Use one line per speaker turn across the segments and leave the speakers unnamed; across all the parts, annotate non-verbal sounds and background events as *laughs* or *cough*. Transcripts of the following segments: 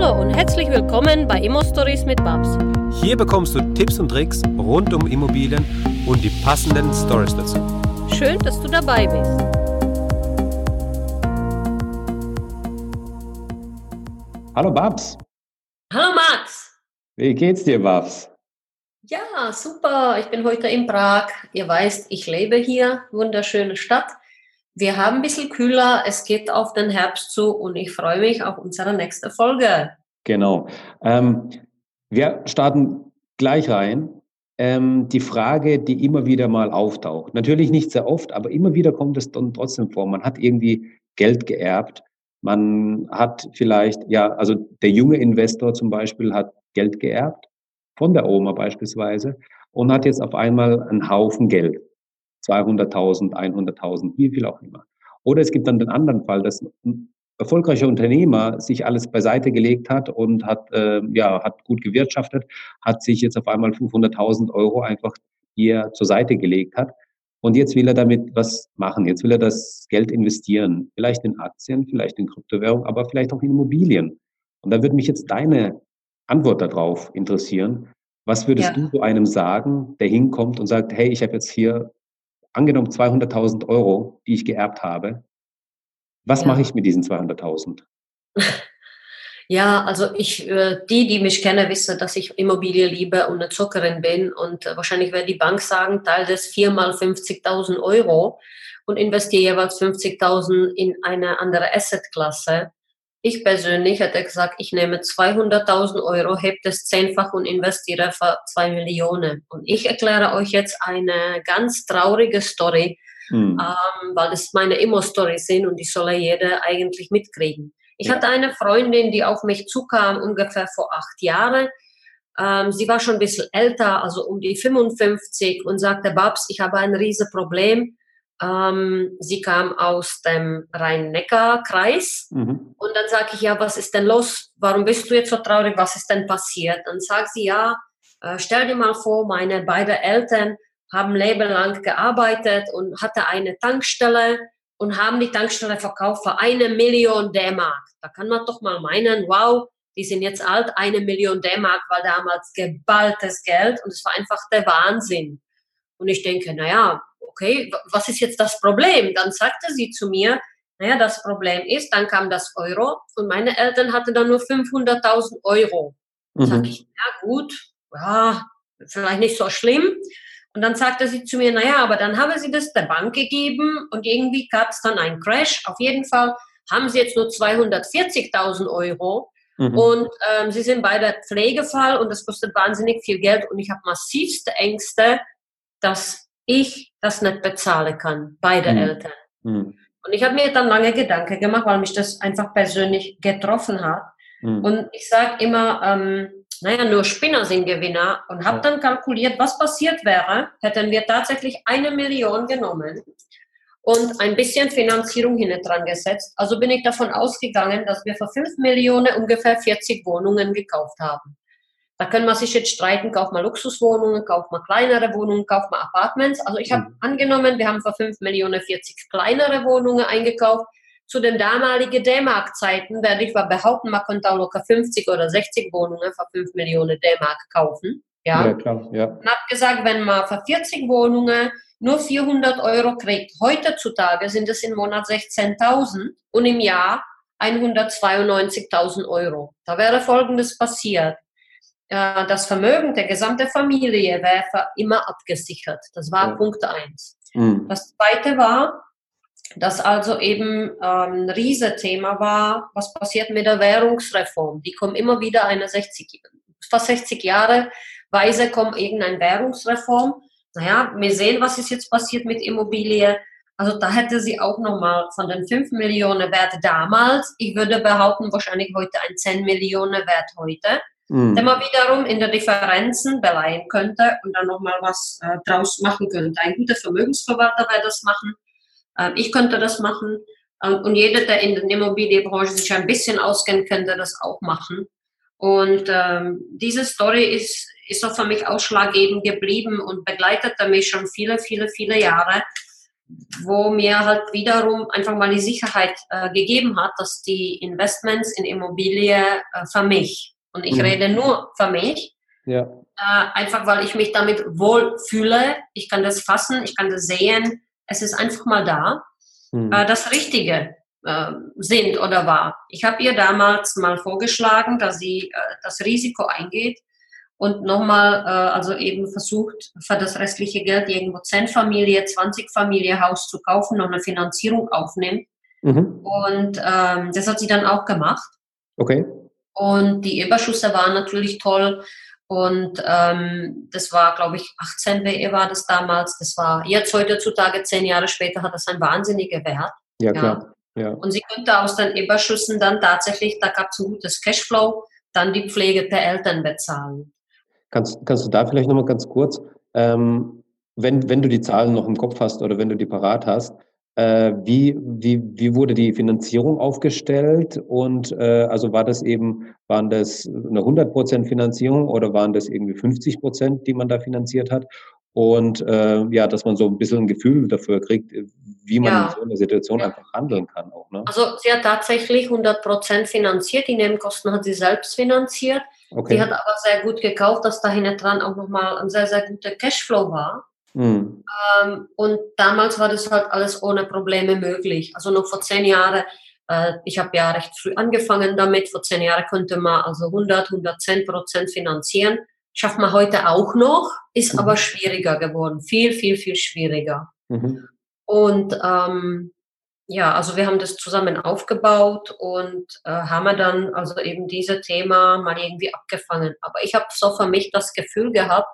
Hallo und herzlich willkommen bei Immo Stories mit Babs.
Hier bekommst du Tipps und Tricks rund um Immobilien und die passenden Stories dazu.
Schön, dass du dabei bist.
Hallo Babs.
Hallo Max.
Wie geht's dir, Babs?
Ja, super. Ich bin heute in Prag. Ihr weißt, ich lebe hier. Wunderschöne Stadt. Wir haben ein bisschen kühler. Es geht auf den Herbst zu und ich freue mich auf unsere nächste Folge.
Genau. Ähm, wir starten gleich rein. Ähm, die Frage, die immer wieder mal auftaucht. Natürlich nicht sehr oft, aber immer wieder kommt es dann trotzdem vor. Man hat irgendwie Geld geerbt. Man hat vielleicht, ja, also der junge Investor zum Beispiel hat Geld geerbt von der Oma beispielsweise und hat jetzt auf einmal einen Haufen Geld. 200.000, 100.000, wie viel auch immer. Oder es gibt dann den anderen Fall, dass ein erfolgreicher Unternehmer sich alles beiseite gelegt hat und hat, äh, ja, hat gut gewirtschaftet, hat sich jetzt auf einmal 500.000 Euro einfach hier zur Seite gelegt hat. Und jetzt will er damit was machen. Jetzt will er das Geld investieren. Vielleicht in Aktien, vielleicht in Kryptowährung, aber vielleicht auch in Immobilien. Und da würde mich jetzt deine Antwort darauf interessieren. Was würdest ja. du zu einem sagen, der hinkommt und sagt, hey, ich habe jetzt hier angenommen 200.000 Euro, die ich geerbt habe. Was ja. mache ich mit diesen 200.000? *laughs*
Ja, also ich, äh, die, die mich kennen, wissen, dass ich Immobilie liebe und eine Zuckerin bin. Und äh, wahrscheinlich wird die Bank sagen, teile das viermal 50.000 Euro und investiere jeweils 50.000 in eine andere Assetklasse. Ich persönlich hätte gesagt, ich nehme 200.000 Euro, heb das zehnfach und investiere für zwei Millionen. Und ich erkläre euch jetzt eine ganz traurige Story, mhm. ähm, weil das meine Immo-Stories sind und die soll jeder eigentlich mitkriegen. Ich ja. hatte eine Freundin, die auf mich zukam, ungefähr vor acht Jahren. Ähm, sie war schon ein bisschen älter, also um die 55 und sagte, Babs, ich habe ein riesen Problem ähm, sie kam aus dem Rhein-Neckar-Kreis. Mhm. Und dann sage ich, ja, was ist denn los? Warum bist du jetzt so traurig? Was ist denn passiert? Dann sagt sie, ja, äh, stell dir mal vor, meine beiden Eltern haben lebenlang gearbeitet und hatte eine Tankstelle und haben die Tankstelle verkauft für eine Million D-Mark. Da kann man doch mal meinen, wow, die sind jetzt alt, eine Million D-Mark war damals geballtes Geld und es war einfach der Wahnsinn. Und ich denke, naja, okay, was ist jetzt das Problem? Dann sagte sie zu mir, naja, das Problem ist, dann kam das Euro und meine Eltern hatten dann nur 500.000 Euro. Mhm. Sag ich, ja gut, ja, vielleicht nicht so schlimm. Und dann sagte sie zu mir, naja, aber dann haben sie das der Bank gegeben und irgendwie gab es dann einen Crash. Auf jeden Fall haben sie jetzt nur 240.000 Euro. Mhm. Und ähm, sie sind bei der Pflegefall und das kostet wahnsinnig viel Geld und ich habe massivste Ängste, dass ich das nicht bezahlen kann, beide mhm. Eltern. Mhm. Und ich habe mir dann lange Gedanken gemacht, weil mich das einfach persönlich getroffen hat. Mhm. Und ich sage immer, ähm, naja, nur Spinner sind Gewinner und habe dann kalkuliert, was passiert wäre, hätten wir tatsächlich eine Million genommen und ein bisschen Finanzierung hinten dran gesetzt. Also bin ich davon ausgegangen, dass wir für 5 Millionen ungefähr 40 Wohnungen gekauft haben. Da können wir sich jetzt streiten, kauft man Luxuswohnungen, kauft man kleinere Wohnungen, kauft man Apartments. Also ich habe mhm. angenommen, wir haben für 5 Millionen 40 kleinere Wohnungen eingekauft. Zu den damaligen D-Mark-Zeiten werde ich mal behaupten, man könnte auch locker 50 oder 60 Wohnungen für 5 Millionen D-Mark kaufen. Ja, ja klar. Ja. Und habe gesagt, wenn man für 40 Wohnungen nur 400 Euro kriegt, heutzutage sind es im Monat 16.000 und im Jahr 192.000 Euro. Da wäre Folgendes passiert. Äh, das Vermögen der gesamten Familie wäre immer abgesichert. Das war ja. Punkt eins. Mhm. Das zweite war, dass also eben ähm, ein Riesenthema war, was passiert mit der Währungsreform. Die kommen immer wieder eine 60, fast 60 Jahre weise kommt irgendeine Währungsreform. Naja, wir sehen, was ist jetzt passiert mit Immobilie. Also da hätte sie auch nochmal von den 5 Millionen Wert damals, ich würde behaupten, wahrscheinlich heute ein 10 Millionen Wert heute mhm. den man wiederum in der Differenzen beleihen könnte und dann nochmal was äh, draus machen könnte. Ein guter Vermögensverwalter würde das machen. Ähm, ich könnte das machen. Ähm, und jeder, der in der Immobilienbranche sich ein bisschen auskennt, könnte das auch machen. Und ähm, diese Story ist, ist auch für mich ausschlaggebend geblieben und begleitete mich schon viele, viele, viele Jahre, wo mir halt wiederum einfach mal die Sicherheit äh, gegeben hat, dass die Investments in Immobilie äh, für mich, und ich mhm. rede nur für mich, ja. äh, einfach weil ich mich damit wohl fühle, ich kann das fassen, ich kann das sehen, es ist einfach mal da, mhm. äh, das Richtige äh, sind oder war. Ich habe ihr damals mal vorgeschlagen, dass sie äh, das Risiko eingeht und nochmal, äh, also eben versucht, für das restliche Geld irgendwo 10 Familie, 20 Familie Haus zu kaufen, noch eine Finanzierung aufnimmt. Mhm. Und ähm, das hat sie dann auch gemacht.
Okay.
Und die Überschüsse waren natürlich toll. Und ähm, das war, glaube ich, 18 WE war das damals. Das war jetzt heutzutage, zehn Jahre später, hat das einen wahnsinnigen Wert.
Ja, klar. Ja. ja.
Und sie könnte aus den Überschüssen dann tatsächlich, da gab es ein gutes Cashflow, dann die Pflege der Eltern bezahlen.
Kannst, kannst du da vielleicht nochmal ganz kurz, ähm, wenn, wenn du die Zahlen noch im Kopf hast oder wenn du die parat hast, wie, wie, wie wurde die Finanzierung aufgestellt? Und äh, also war das eben, waren das eine 100% Finanzierung oder waren das irgendwie 50 Prozent, die man da finanziert hat? Und äh, ja, dass man so ein bisschen ein Gefühl dafür kriegt, wie man ja. in so einer Situation ja. einfach handeln kann auch. Ne?
Also sie hat tatsächlich 100% finanziert, die Nebenkosten hat sie selbst finanziert. Okay. Die hat aber sehr gut gekauft, dass da hinten dran auch nochmal ein sehr, sehr guter Cashflow war. Mhm. Ähm, und damals war das halt alles ohne Probleme möglich. Also noch vor zehn Jahren, äh, ich habe ja recht früh angefangen damit, vor zehn Jahren konnte man also 100, 110 Prozent finanzieren. Schafft man heute auch noch, ist mhm. aber schwieriger geworden. Viel, viel, viel schwieriger. Mhm. Und ähm, ja, also wir haben das zusammen aufgebaut und äh, haben dann also eben dieses Thema mal irgendwie abgefangen. Aber ich habe so für mich das Gefühl gehabt,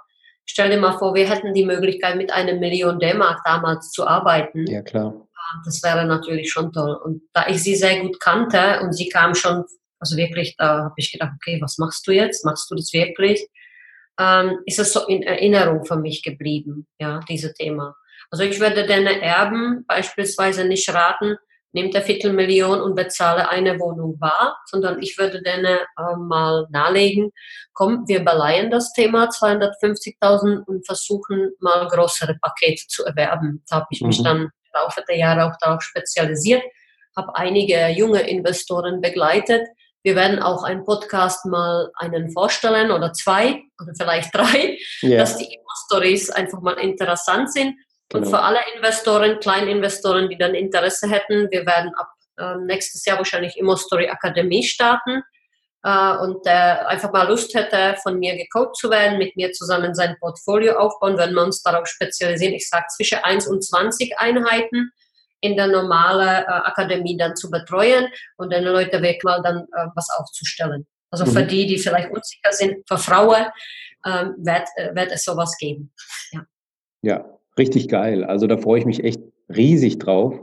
stell dir mal vor, wir hätten die Möglichkeit, mit einer Million D-Mark damals zu arbeiten.
Ja, klar.
Das wäre natürlich schon toll. Und da ich sie sehr gut kannte und sie kam schon, also wirklich, da habe ich gedacht, okay, was machst du jetzt? Machst du das wirklich? Ähm, ist es so in Erinnerung für mich geblieben, ja, dieses Thema. Also ich würde deine Erben beispielsweise nicht raten, nimm der Viertelmillion und bezahle eine Wohnung bar, sondern ich würde denen äh, mal nahelegen, komm, wir beleihen das Thema 250.000 und versuchen mal größere Pakete zu erwerben. Da habe ich mhm. mich dann im Laufe der Jahre auch darauf spezialisiert, habe einige junge Investoren begleitet. Wir werden auch einen Podcast mal einen vorstellen oder zwei oder vielleicht drei, yeah. dass die Stories einfach mal interessant sind Genau. Und für alle Investoren, Kleininvestoren, die dann Interesse hätten, wir werden ab äh, nächstes Jahr wahrscheinlich Immo Story Akademie starten. Äh, und der einfach mal Lust hätte, von mir gecoacht zu werden, mit mir zusammen sein Portfolio aufbauen, wenn wir uns darauf spezialisieren, ich sage zwischen 1 und 20 Einheiten in der normalen äh, Akademie dann zu betreuen und den Leuten wirklich mal dann äh, was aufzustellen. Also mhm. für die, die vielleicht unsicher sind, für Frauen ähm, wird, äh, wird es sowas geben.
Ja. ja, Richtig geil. Also da freue ich mich echt riesig drauf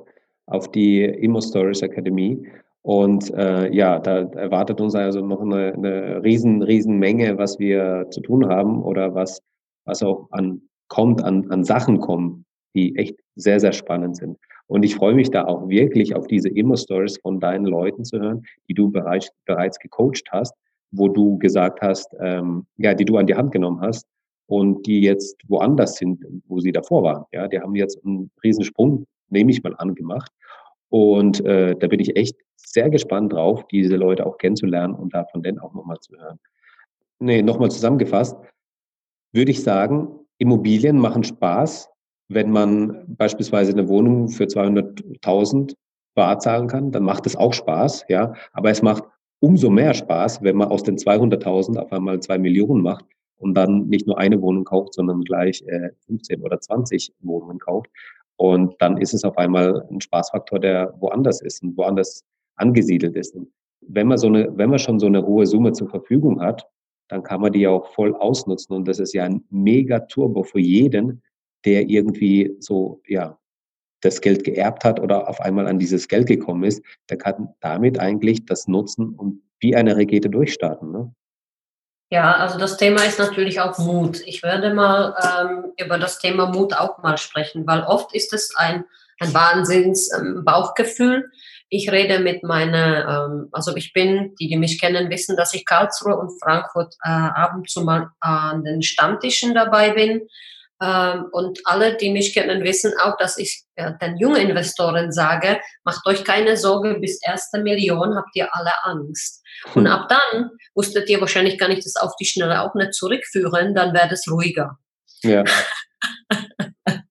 auf die Immo Stories Akademie. Und äh, ja, da erwartet uns also noch eine, eine riesen, riesen Menge, was wir zu tun haben oder was, was auch an kommt, an, an Sachen kommen, die echt sehr, sehr spannend sind. Und ich freue mich da auch wirklich auf diese Immo-Stories von deinen Leuten zu hören, die du bereits, bereits gecoacht hast, wo du gesagt hast, ähm, ja, die du an die Hand genommen hast und die jetzt woanders sind, wo sie davor waren. Ja, die haben jetzt einen Riesensprung, nehme ich mal an, gemacht. Und äh, da bin ich echt sehr gespannt drauf, diese Leute auch kennenzulernen und davon dann auch nochmal zu hören. Nee, nochmal zusammengefasst, würde ich sagen, Immobilien machen Spaß, wenn man beispielsweise eine Wohnung für 200.000 bar zahlen kann, dann macht es auch Spaß, ja. Aber es macht umso mehr Spaß, wenn man aus den 200.000 auf einmal zwei Millionen macht, und dann nicht nur eine Wohnung kauft, sondern gleich äh, 15 oder 20 Wohnungen kauft. Und dann ist es auf einmal ein Spaßfaktor, der woanders ist und woanders angesiedelt ist. Und wenn man so eine, wenn man schon so eine hohe Summe zur Verfügung hat, dann kann man die ja auch voll ausnutzen. Und das ist ja ein mega Turbo für jeden, der irgendwie so, ja, das Geld geerbt hat oder auf einmal an dieses Geld gekommen ist, der kann damit eigentlich das nutzen und wie eine Rakete durchstarten. Ne?
Ja, also das Thema ist natürlich auch Mut. Ich werde mal ähm, über das Thema Mut auch mal sprechen, weil oft ist es ein, ein Wahnsinns ähm, Bauchgefühl. Ich rede mit meiner, ähm, also ich bin, die, die mich kennen, wissen, dass ich Karlsruhe und Frankfurt äh, ab und zu mal an den Stammtischen dabei bin. Ähm, und alle, die mich kennen, wissen auch, dass ich äh, den jungen Investoren sage, macht euch keine Sorge, bis erste Million habt ihr alle Angst. Und ab dann musstet ihr wahrscheinlich gar nicht das auf die Schnelle auch nicht zurückführen, dann wäre es ruhiger.
Ja. *laughs*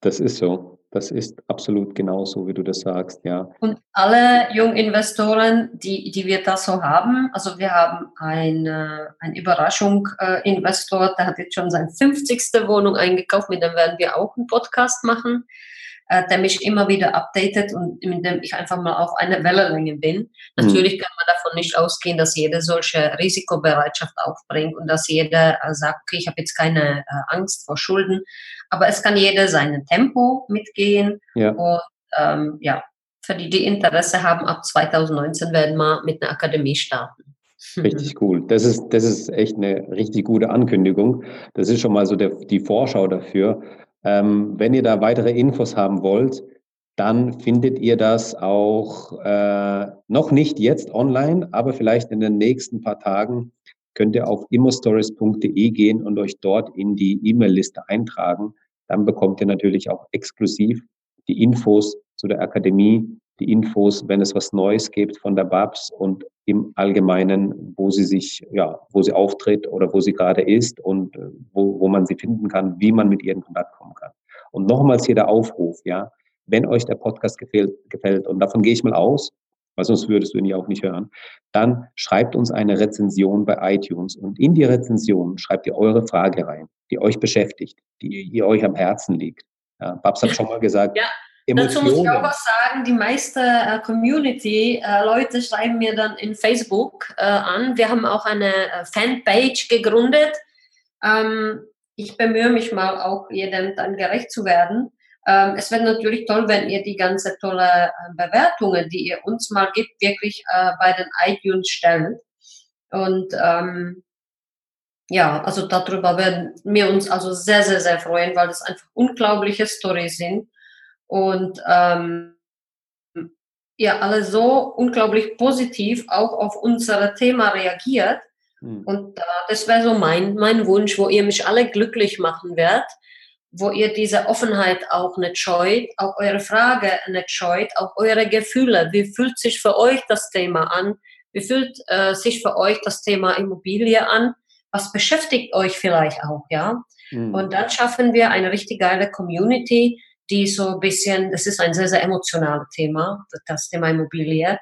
das ist so. Das ist absolut genauso, wie du das sagst, ja.
Und alle Junginvestoren, die, die wir da so haben, also wir haben eine, ein Überraschung-Investor, der hat jetzt schon seine 50. Wohnung eingekauft, mit dem werden wir auch einen Podcast machen äh, der mich immer wieder updatet und mit dem ich einfach mal auf einer Wellenlänge bin. Mhm. Natürlich kann man davon nicht ausgehen, dass jeder solche Risikobereitschaft aufbringt und dass jeder äh, sagt, okay, ich habe jetzt keine äh, Angst vor Schulden, aber es kann jeder sein Tempo mitgehen ja. und ähm, ja, für die, die Interesse haben, ab 2019 werden wir mit einer Akademie starten.
Richtig *laughs* cool. Das ist, das ist echt eine richtig gute Ankündigung. Das ist schon mal so der, die Vorschau dafür. Ähm, wenn ihr da weitere Infos haben wollt, dann findet ihr das auch äh, noch nicht jetzt online, aber vielleicht in den nächsten paar Tagen könnt ihr auf immostories.de gehen und euch dort in die E-Mail-Liste eintragen. Dann bekommt ihr natürlich auch exklusiv die Infos zu der Akademie, die Infos, wenn es was Neues gibt von der BABS und im Allgemeinen, wo sie sich, ja, wo sie auftritt oder wo sie gerade ist und äh, wo, wo man sie finden kann, wie man mit ihr in Kontakt kann. Und nochmals hier der Aufruf, ja, wenn euch der Podcast gefällt, gefällt und davon gehe ich mal aus, weil sonst würdest du ihn ja auch nicht hören, dann schreibt uns eine Rezension bei iTunes und in die Rezension schreibt ihr eure Frage rein, die euch beschäftigt, die, die euch am Herzen liegt. Ja, Babs hat schon mal gesagt,
ja. Emotionen. Dazu muss ich auch was sagen, die meiste äh, Community-Leute äh, schreiben mir dann in Facebook äh, an. Wir haben auch eine äh, Fanpage gegründet. Ähm, ich bemühe mich mal auch, jedem dann gerecht zu werden. Ähm, es wäre natürlich toll, wenn ihr die ganze tolle äh, Bewertungen, die ihr uns mal gibt, wirklich äh, bei den iTunes stellt. Und ähm, ja, also darüber werden wir uns also sehr, sehr, sehr freuen, weil das einfach unglaubliche Stories sind und ähm, ihr alle so unglaublich positiv auch auf unser Thema reagiert. Mhm. Und äh, das wäre so mein, mein Wunsch, wo ihr mich alle glücklich machen werdet, wo ihr diese Offenheit auch nicht scheut, auch eure Frage nicht scheut, auch eure Gefühle. Wie fühlt sich für euch das Thema an? Wie fühlt äh, sich für euch das Thema Immobilie an? Was beschäftigt euch vielleicht auch, ja? Mhm. Und dann schaffen wir eine richtig geile Community, die so ein bisschen, das ist ein sehr, sehr emotionales Thema, das Thema Immobilie,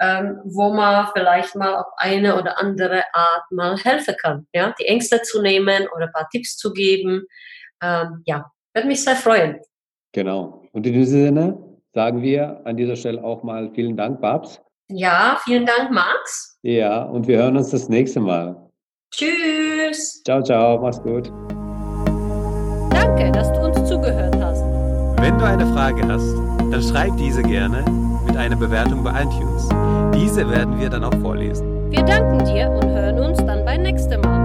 ähm, wo man vielleicht mal auf eine oder andere Art mal helfen kann, ja, die Ängste zu nehmen oder ein paar Tipps zu geben. Ähm, ja, würde mich sehr freuen.
Genau. Und in diesem Sinne sagen wir an dieser Stelle auch mal vielen Dank, Babs.
Ja, vielen Dank, Max.
Ja, und wir hören uns das nächste Mal.
Tschüss.
Ciao, ciao, mach's gut.
Danke, dass du uns zugehört hast.
Wenn du eine Frage hast, dann schreib diese gerne mit einer Bewertung bei iTunes. Diese werden wir dann auch vorlesen.
Wir danken dir und hören uns dann beim nächsten Mal.